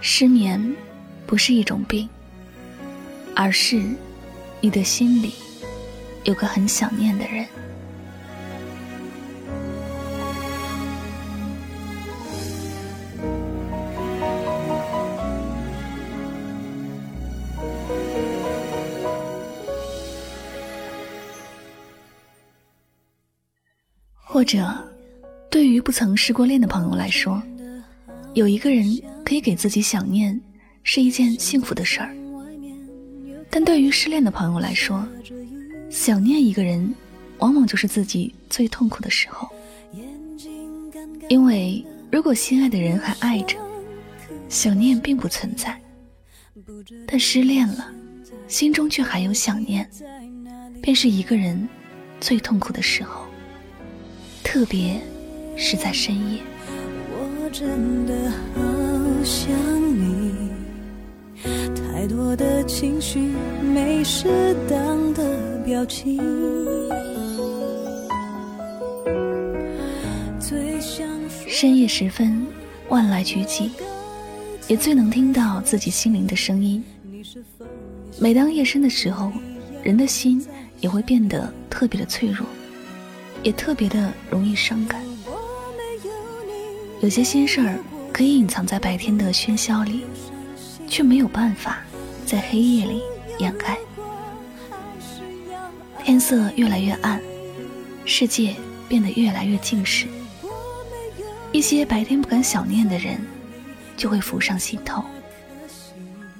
失眠不是一种病，而是你的心里有个很想念的人。或者，对于不曾失过恋的朋友来说，有一个人。可以给自己想念，是一件幸福的事儿。但对于失恋的朋友来说，想念一个人，往往就是自己最痛苦的时候。因为如果心爱的人还爱着，想念并不存在；但失恋了，心中却还有想念，便是一个人最痛苦的时候。特别是在深夜。真的好想你，太多的情绪，没适当的表情。深夜时分，万籁俱寂，也最能听到自己心灵的声音。每当夜深的时候，人的心也会变得特别的脆弱，也特别的容易伤感。有些心事儿。可以隐藏在白天的喧嚣里，却没有办法在黑夜里掩盖。天色越来越暗，世界变得越来越静时，一些白天不敢想念的人，就会浮上心头。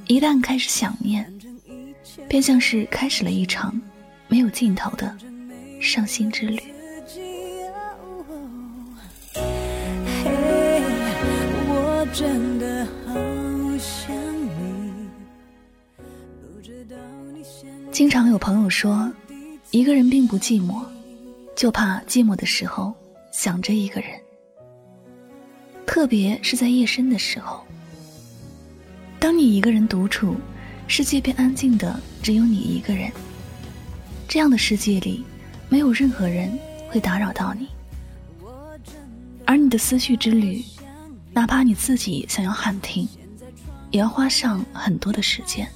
一旦开始想念，便像是开始了一场没有尽头的伤心之旅。真的好想你。不知道你经常有朋友说，一个人并不寂寞，就怕寂寞的时候想着一个人。特别是在夜深的时候，当你一个人独处，世界便安静的只有你一个人。这样的世界里，没有任何人会打扰到你，而你的思绪之旅。哪怕你自己想要喊停，也要花上很多的时间。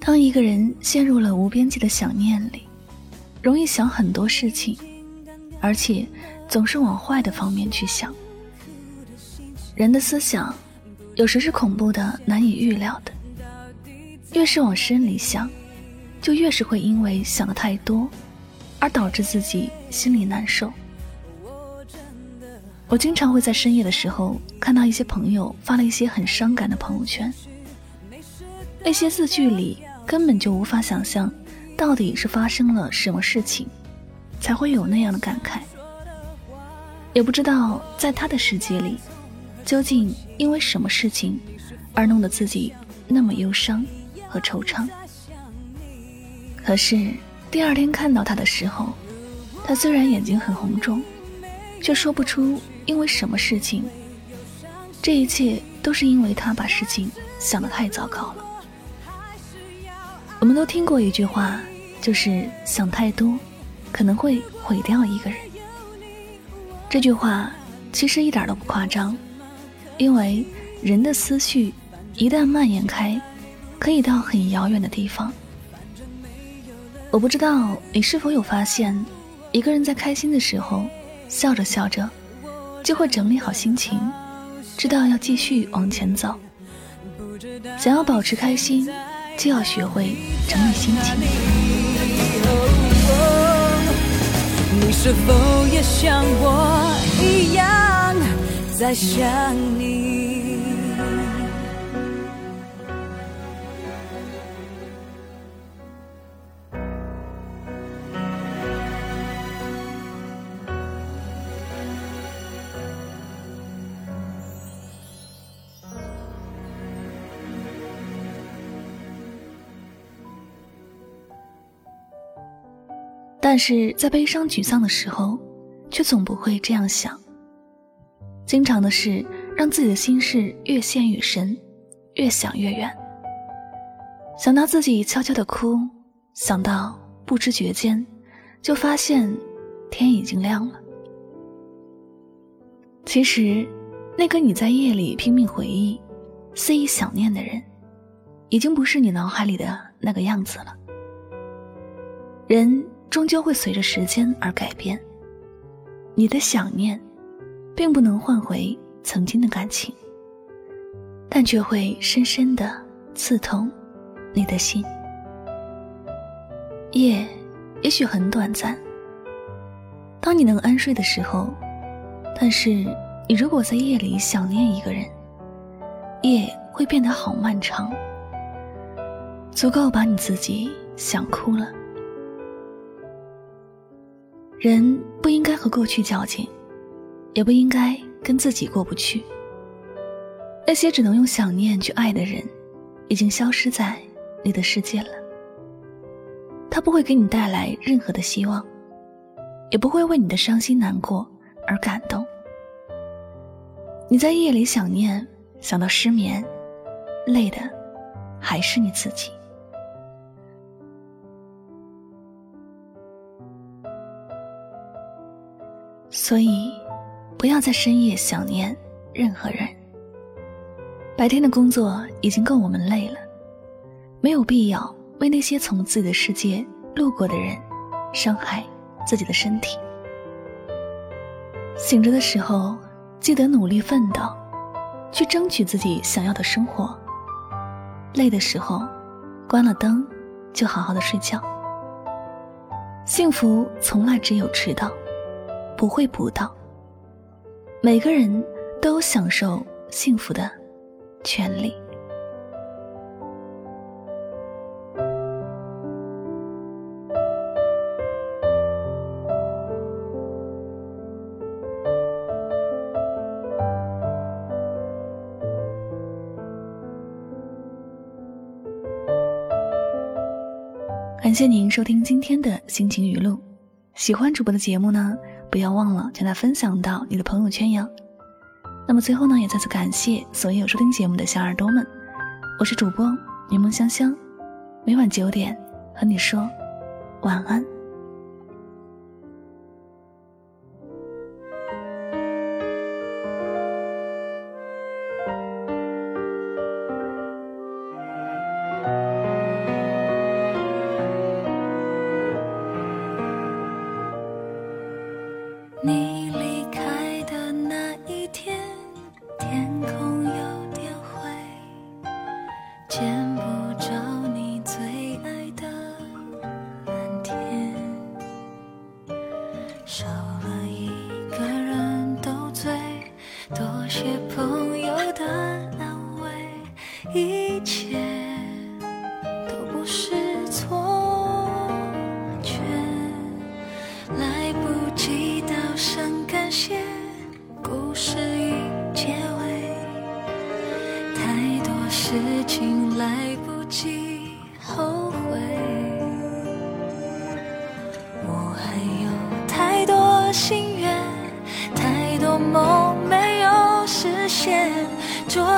当一个人陷入了无边际的想念里，容易想很多事情，而且总是往坏的方面去想。人的思想有时是恐怖的、难以预料的，越是往深里想，就越是会因为想的太多，而导致自己心里难受。我经常会在深夜的时候看到一些朋友发了一些很伤感的朋友圈，那些字句里根本就无法想象到底是发生了什么事情，才会有那样的感慨。也不知道在他的世界里，究竟因为什么事情而弄得自己那么忧伤和惆怅。可是第二天看到他的时候，他虽然眼睛很红肿，却说不出。因为什么事情？这一切都是因为他把事情想得太糟糕了。我们都听过一句话，就是想太多，可能会毁掉一个人。这句话其实一点都不夸张，因为人的思绪一旦蔓延开，可以到很遥远的地方。我不知道你是否有发现，一个人在开心的时候，笑着笑着。就会整理好心情，知道要继续往前走。想要保持开心，就要学会整理心情。你是否也像我一样在想你？但是在悲伤沮丧的时候，却总不会这样想。经常的是让自己的心事越陷越深，越想越远。想到自己悄悄的哭，想到不知觉间，就发现天已经亮了。其实，那个你在夜里拼命回忆、肆意想念的人，已经不是你脑海里的那个样子了。人。终究会随着时间而改变。你的想念，并不能换回曾经的感情，但却会深深的刺痛你的心。夜也许很短暂，当你能安睡的时候，但是你如果在夜里想念一个人，夜会变得好漫长，足够把你自己想哭了。人不应该和过去较劲，也不应该跟自己过不去。那些只能用想念去爱的人，已经消失在你的世界了。他不会给你带来任何的希望，也不会为你的伤心难过而感动。你在夜里想念，想到失眠，累的还是你自己。所以，不要在深夜想念任何人。白天的工作已经够我们累了，没有必要为那些从自己的世界路过的人，伤害自己的身体。醒着的时候，记得努力奋斗，去争取自己想要的生活。累的时候，关了灯，就好好的睡觉。幸福从来只有迟到。不会补到。每个人都享受幸福的权利。感谢您收听今天的心情语录。喜欢主播的节目呢？不要忘了将它分享到你的朋友圈呀。那么最后呢，也再次感谢所有收听节目的小耳朵们，我是主播柠檬香香，每晚九点和你说晚安。你。离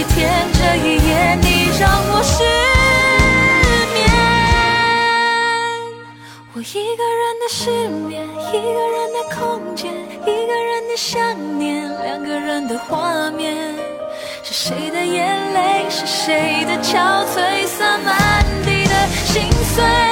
几天，这一夜，你让我失眠。我一个人的失眠，一个人的空间，一个人的想念，两个人的画面。是谁的眼泪，是谁的憔悴，洒满地的心碎。